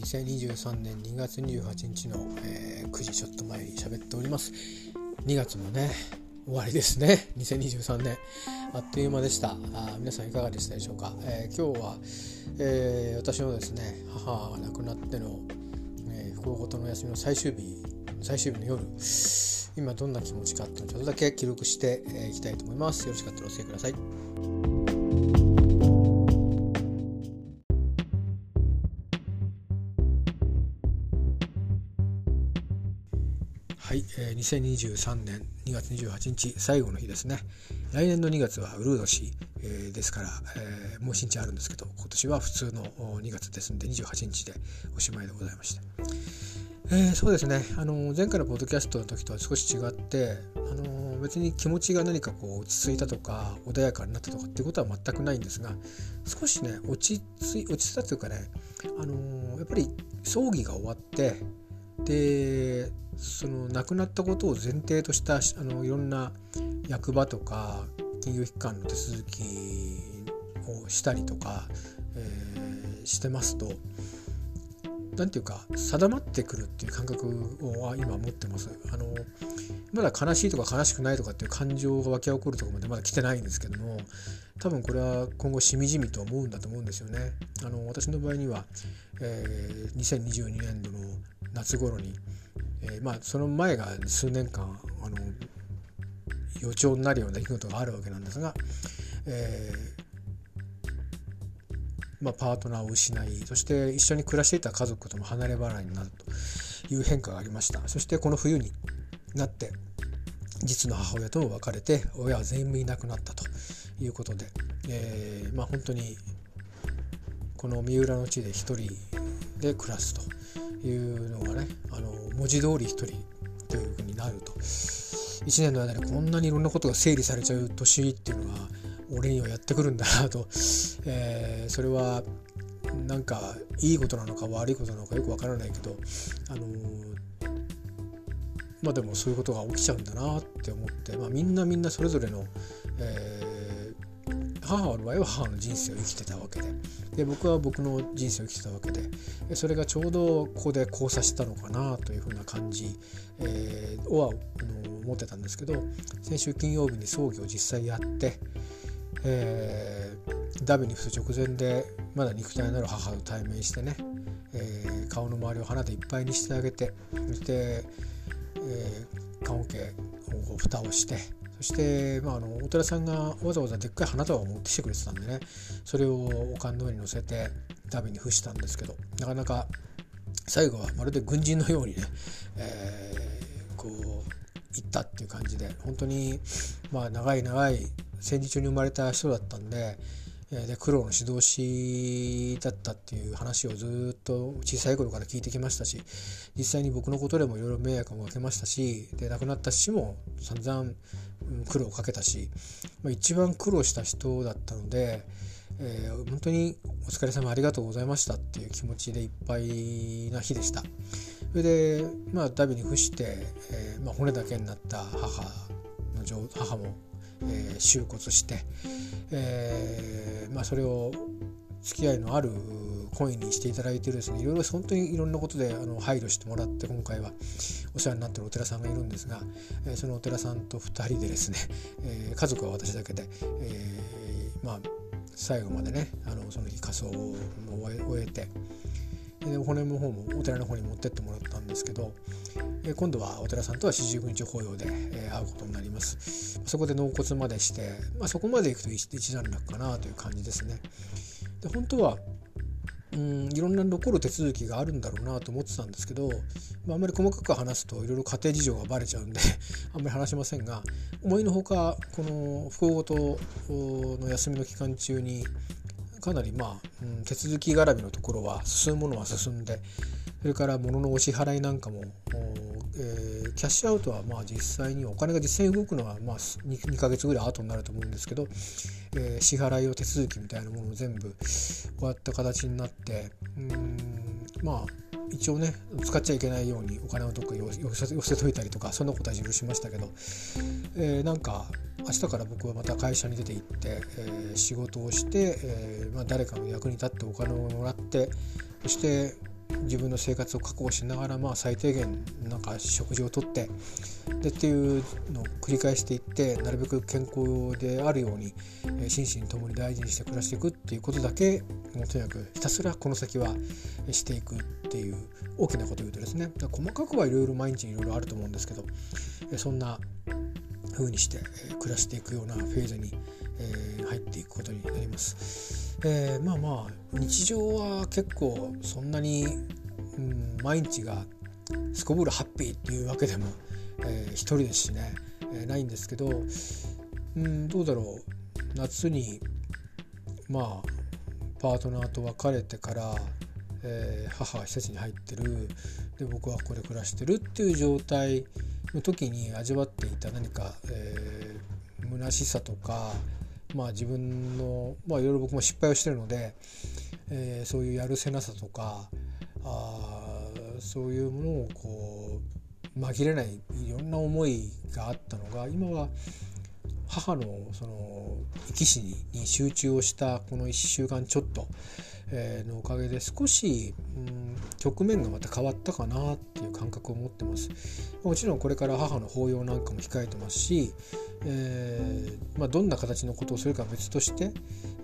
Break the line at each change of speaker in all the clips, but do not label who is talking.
2023年2月28日の、えー、9時ちょっと前に喋っております。2月もね終わりですね。2023年あっという間でした。あ皆さんいかがでしたでしょうか、えー、今日は、えー、私のですね母が亡くなっての、えー、不幸事の休みの最終日最終日の夜今どんな気持ちかっていうのをちょっとだけ記録してい、えきたいと思います。よろしかったらお付き合いください。はい、えー、2023年2月28日最後の日ですね。来年の2月はウルード氏、えー、ですから、えー、もう1日あるんですけど今年は普通の2月ですので28日でおしまいでございました、えー、そうですね。あの前回のポッドキャストの時とは少し違ってあの別に気持ちが何かこう落ち着いたとか穏やかになったとかっていうことは全くないんですが少しね落ち着い落ち着いたというかねあのやっぱり葬儀が終わってでその亡くなったことを前提としたあのいろんな役場とか金融機関の手続きをしたりとか、えー、してますと何ていうか定まってくるっていう感覚を今持ってます。あのまだ悲しいとか悲しくないとかっていう感情が湧き起こるとこまでまだ来てないんですけども多分これは今後しみじみと思うんだと思うんですよね。あの私の場合には、えー、2022年度の夏頃に、えー、まあその前が数年間あの予兆になるような出来事があるわけなんですが、えー、まあ、パートナーを失いそして一緒に暮らしていた家族とも離れ離れになるという変化がありました。そしてこの冬になって実の母親とも別れて親は全員いなくなったということで、えー、まあ本当にこの三浦の地で一人で暮らすというのがねあの文字通り一人というふうになると。1年の間にこんなにいろんなことが整理されちゃう年っていうのが俺にはやってくるんだなと、えー、それはなんかいいことなのか悪いことなのかよくわからないけどあのまあでもそういうことが起きちゃうんだなって思って、まあ、みんなみんなそれぞれの、えー母の場合は母の人生を生きてたわけで。で僕は僕の人生を生きてたわけで。それがちょうどここで交差したのかなというふうな感じ、えー、は思ってたんですけど先週金曜日に葬儀を実際やって、えー、ダビに伏す直前でまだ肉体のある母と対面してね、えー、顔の周りを花でいっぱいにしてあげてそして、えー、棺桶を蓋をしてそして、まあ、あのお寺さんがわざわざでっかい花束を持ってきてくれてたんでねそれをおかんの上に乗せて旅に付したんですけどなかなか最後はまるで軍人のようにね、えー、こう行ったっていう感じで本当にまあ長い長い戦時中に生まれた人だったんでで苦労の指導士だったっていう話をずっと小さい頃から聞いてきましたし実際に僕のことでもいろいろ迷惑もかけましたしで亡くなった父も散々苦労をかけたし、まあ、一番苦労した人だったので、えー、本当にお疲れ様ありがとうございましたっていう気持ちでいっぱいな日でした。それで、まあ、ダビに付して、えーまあ、骨だけになった母の母もえー、収骨して、えーまあ、それを付き合いのあるコインにしていただいてですねいろいろ本当にいろんなことであの配慮してもらって今回はお世話になってるお寺さんがいるんですが、えー、そのお寺さんと2人でですね、えー、家族は私だけで、えー、まあ最後までねあのその日仮装を終えてで骨の方もお寺の方に持ってってもらったんですけど、え今度はお寺さんとは四十九日法要で、え会うことになります。そこで納骨までして、まあ、そこまで行くと一段落かなという感じですね。で本当はうんいろんな残る手続きがあるんだろうなと思ってたんですけど、まあ、あんまり細かく話すといろいろ家庭事情がバレちゃうんで あんまり話しませんが思いのほかこの不幸事の休みの期間中にかなりまあ、うん、手続き絡みのところは進むものは進んでそれから物のお支払いなんかも、えー、キャッシュアウトはまあ実際にお金が実際に動くのはまあ 2, 2ヶ月ぐらい後になると思うんですけど、えー、支払いを手続きみたいなものを全部終わった形になってうんまあ一応ね使っちゃいけないようにお金をどっか寄せ寄せといたりとかそんなことは自分しましたけど、えー、なんか明日から僕はまた会社に出て行って、えー、仕事をして、えーまあ、誰かの役に立ってお金をもらってそして自分の生活を確保しながら、まあ、最低限なんか食事をとってでっていうのを繰り返していってなるべく健康であるように、え心身ともに大事にして暮らしていくっていうことだけもうとにかくひたすらこの先はしていくっていう大きなことを言うとですね細かくはいろいろ毎日いろいろあると思うんですけどそんな風にして暮らしていくようなフェーズに入っていくことになります。えー、まあまあ日常は結構そんなに、うん、毎日がすこぶるハッピーっていうわけでも、えー、一人ですしね、えー、ないんですけど、うん、どうだろう夏にまあパートナーと別れてから、えー、母は施設に入ってるで僕はここで暮らしてるっていう状態の時に味わっていた何か、えー、虚しさとか、まあ、自分の、まあ、いろいろ僕も失敗をしてるので、えー、そういうやるせなさとかあそういうものをこう紛れないいろんな思いがあったのが今は母のその生き死に集中をしたこの1週間ちょっと、えのおかげで少し、うん、局面がまた変わったかなっていう感覚を持ってます。もちろんこれから母の法要なんかも控えてますし、えー、まあ、どんな形のことをするか別として、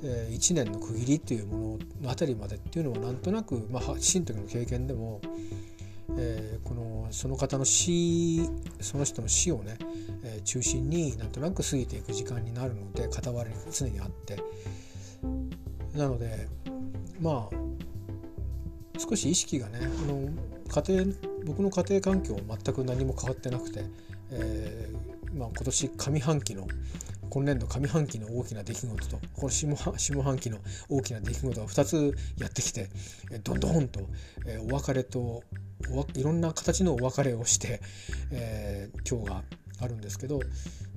えー、1年の区切りっていうもののあたりまでっていうのはなんとなく、まあ、死の時の経験でも、えー、このその方の死その人の死をね、え中心になんとなく過ぎていく時間になるので傍らに常にあって。なのでまあ少し意識がねあの家庭僕の家庭環境全く何も変わってなくて、えー、まあ、今年上半期の今年度上半期の大きな出来事とこの下下半期の大きな出来事が2つやってきてどんどんと、え、お別れといろんな形のお別れをして、えー、今日があるんですけど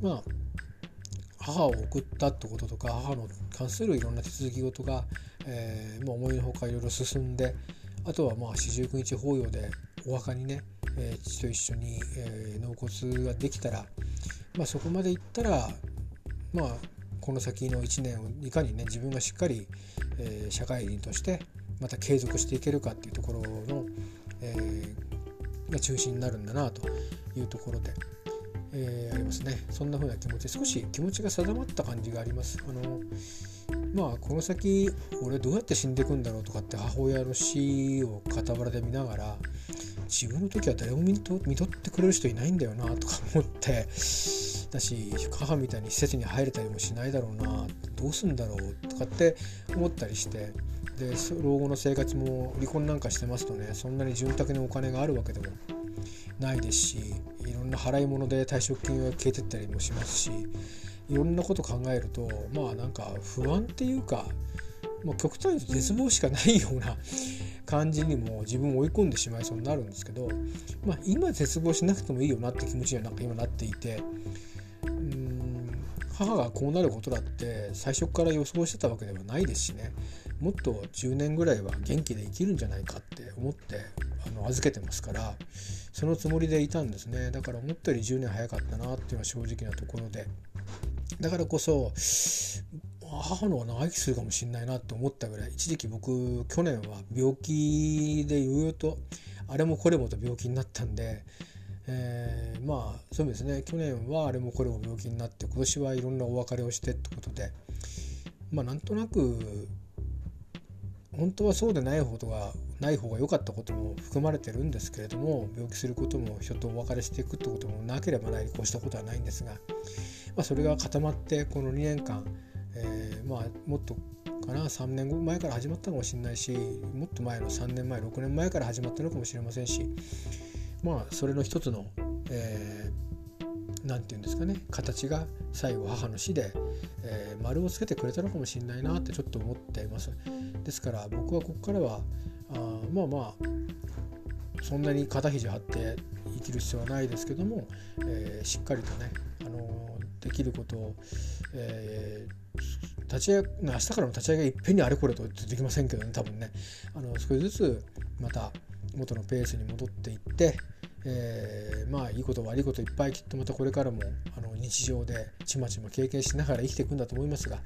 まあ母を送ったってこととか母の関するいろんな手続き事が、えー、まあ、思いのほかいろいろ進んであとはまあ四十九日法要でお墓にね、えー、父と一緒に、えー、納骨ができたら、まあ、そこまでいったらまあこの先の1年をいかにね自分がしっかり、えー、社会人としてまた継続していけるかっていうところの、えー、が中心になるんだなというところで、えー、ありますねそんな風な気持ち少し気持ちが定まった感じがあります。あのまあこの先俺どうやって死んでいくんだろうとかって母親の死を傍らで見ながら自分の時は誰も見と見とってくれる人いないんだよなとか思ってだし母みたいに施設に入れたりもしないだろうなどうすんだろうとかって思ったりしてで老後の生活も離婚なんかしてますとねそんなに潤沢にお金があるわけでもないですしいろんな払い物で退職金が消えてったりもしますしいろんなこと考えるとまあなんか不安っていうかもう極端に絶望しかないような感じにも自分を追い込んでしまいそうになるんですけど、まあ、今絶望しなくてもいいよなって気持ちにはなんか今なっていてうん母がこうなることだって最初から予想してたわけではないですしね。もっと10年ぐらいは元気で生きるんじゃないかって思ってあの預けてますからそのつもりでいたんですね。だから思ったより10年早かったなっていうのは正直なところで。だからこそ母の方が長生きするかもしれないなって思ったぐらい一時期僕去年は病気でいろいろとあれもこれもと病気になったんで、えー、まあそうですね。去年はあれもこれも病気になって今年はいろんなお別れをしてってことでまあなんとなく本当はそうでないことがない方が良かったことも含まれてるんですけれども病気することも人とお別れしていくってこともなければないこうしたことはないんですがまあ、それが固まってこの2年間、まあもっとかな3年前から始まったかもしれないしもっと前の3年前6年前から始まったのかもしれませんしまあそれの一つの何、えー、て言うんですかね形が最後母の死で、えー、丸をつけてくれたのかもしれないなってちょっと思っています。ですから僕はここからはあまあまあそんなに肩肘張って生きる必要はないですけども、えー、しっかりとね、あのできることを、えー、立ち上げ明日からの立ち上げいっぺんにあれこれとできませんけどね多分ね。あの少しずつまた元のペースに戻っていって、えー、まあいいこと悪いこといっぱいきっとまたこれからもあの日常でちまちま経験しながら生きていくんだと思いますが、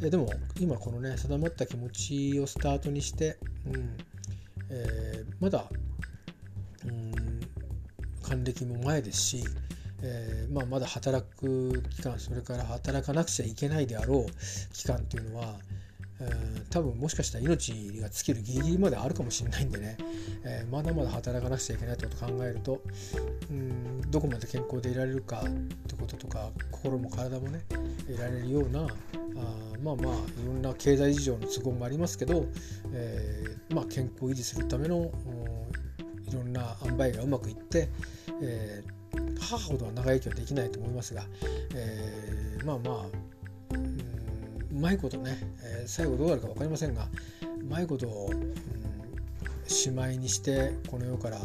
えー、でも今このね定まった気持ちをスタートにして、うんえー、まだうん還暦も前ですし、えーまあ、まだ働く期間それから働かなくちゃいけないであろう期間っていうのは、えー、多分もしかしたら命が尽きるギリギリまであるかもしれないんでね、えー、まだまだ働かなくちゃいけないってことを考えるとうんどこまで健康でいられるかってこととか心も体もねいられるようなあまあまあいろんな経済事情の都合もありますけど、えーまあ、健康を維持するためのいろんな塩梅がうまくいって、えー、母ほどは長生きはできないと思いますが、えー、まあまあうまいことね、えー、最後どうなるか分かりませんがうまいことを、うん、しまいにしてこの世からい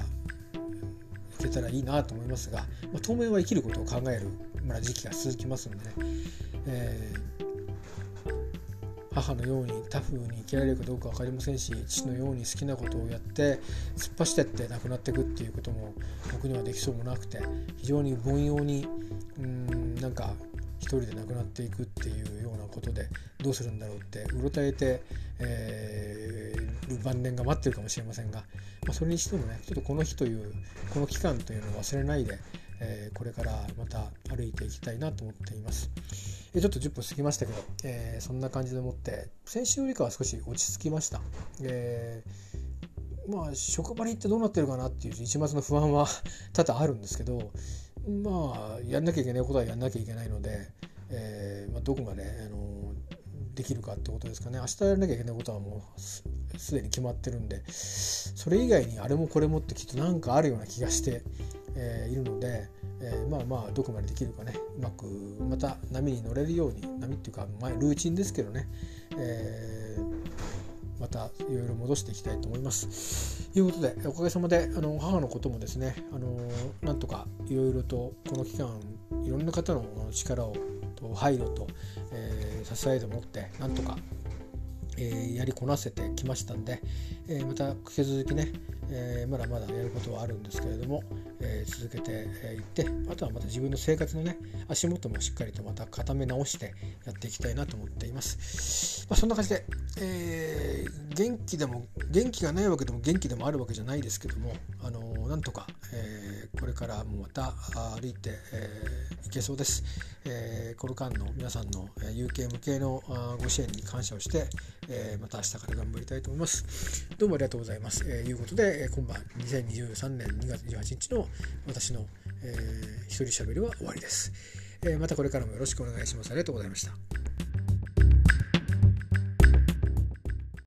けたらいいなと思いますが、まあ、当面は生きることを考える、まあ、時期が続きますのでね、え母のようにタフに生きられるかどうか分かりませんし父のように好きなことをやって突っ走ってって亡くなっていくっていうことも僕にはできそうもなくて非常に凡庸にうんなんか一人で亡くなっていくっていうようなことでどうするんだろうってうろたえて、えー、る晩年が待ってるかもしれませんが、まあ、それにしてもねちょっとこの日というこの期間というのを忘れないで、えー、これからまた歩いていきたいなと思っています。えちょっと10分過ぎましたけど、えー、そんな感じでもって先週よりかは少し落ち着きました。え、まあ職場に行ってどうなってるかなっていう一末の不安は 多々あるんですけどまあやんなきゃいけないことはやんなきゃいけないので、えまあ、どこまで、あのできるかってことですかね明日やらなきゃいけないことはもうすでに決まってるんでそれ以外にあれもこれもってきっと何かあるような気がして、えー、いるので、えー、まあまあどこまでできるかねうまくまた波に乗れるように波っていうか、まあ、ルーチンですけどね、えー、またいろいろ戻していきたいと思います。ということでおかげさまであの母のこともですねあのなんとかいろいろとこの期間いろんな方の力をと配慮と、えー、支えでもってなんとかえー、やりこなせてきましたんで、えー、また引き続きね、えー、まだまだやることはあるんですけれども、え続けていってあとはまた自分の生活のね足元もしっかりとまた固め直してやっていきたいなと思っています、まあ、そんな感じで、え元気でも元気がないわけでも元気でもあるわけじゃないですけどもあのなんとか、えこれからもまた歩いてい、えけそうです、えこの間の皆さんの有形無形のご支援に感謝をして、えー、また明日から頑張りたいと思います。どうもありがとうございます。えー、いうことで、えー、今晩2023年2月28日の私の、えー、一人喋りは終わりです、えー。またこれからもよろしくお願いします。ありがとうございました。